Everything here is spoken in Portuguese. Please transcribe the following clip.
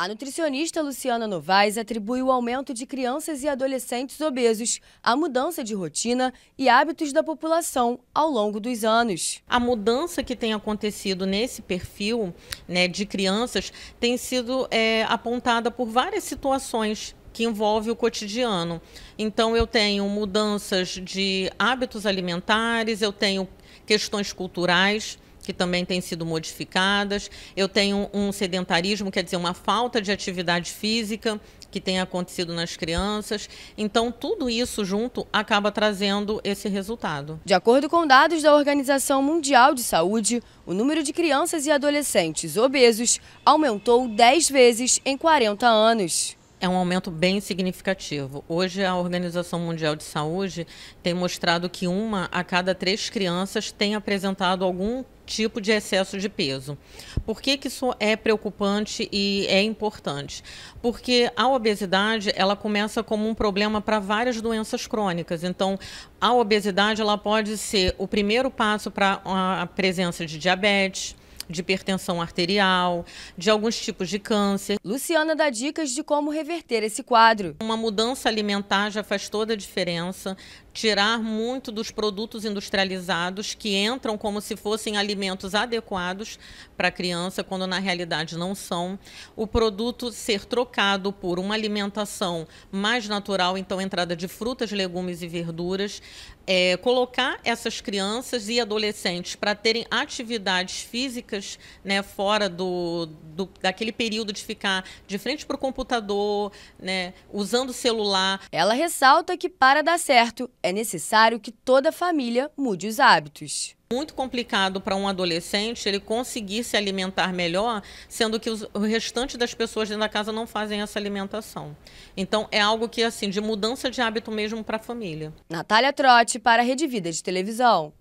A nutricionista Luciana Novaes atribui o aumento de crianças e adolescentes obesos à mudança de rotina e hábitos da população ao longo dos anos. A mudança que tem acontecido nesse perfil né, de crianças tem sido é, apontada por várias situações que envolve o cotidiano. Então eu tenho mudanças de hábitos alimentares, eu tenho questões culturais que também têm sido modificadas. Eu tenho um sedentarismo, quer dizer, uma falta de atividade física que tem acontecido nas crianças. Então, tudo isso junto acaba trazendo esse resultado. De acordo com dados da Organização Mundial de Saúde, o número de crianças e adolescentes obesos aumentou 10 vezes em 40 anos é um aumento bem significativo. Hoje, a Organização Mundial de Saúde tem mostrado que uma a cada três crianças tem apresentado algum tipo de excesso de peso. Por que, que isso é preocupante e é importante? Porque a obesidade ela começa como um problema para várias doenças crônicas. Então, a obesidade ela pode ser o primeiro passo para a presença de diabetes, de hipertensão arterial, de alguns tipos de câncer. Luciana dá dicas de como reverter esse quadro. Uma mudança alimentar já faz toda a diferença tirar muito dos produtos industrializados que entram como se fossem alimentos adequados para a criança, quando na realidade não são. O produto ser trocado por uma alimentação mais natural, então entrada de frutas, legumes e verduras. É, colocar essas crianças e adolescentes para terem atividades físicas né, fora do, do, daquele período de ficar de frente para o computador, né, usando o celular. Ela ressalta que para dar certo é necessário que toda a família mude os hábitos muito complicado para um adolescente ele conseguir se alimentar melhor, sendo que os, o restante das pessoas dentro da casa não fazem essa alimentação. Então é algo que assim de mudança de hábito mesmo para a família. Natália Trotti para a Rede Vida de Televisão.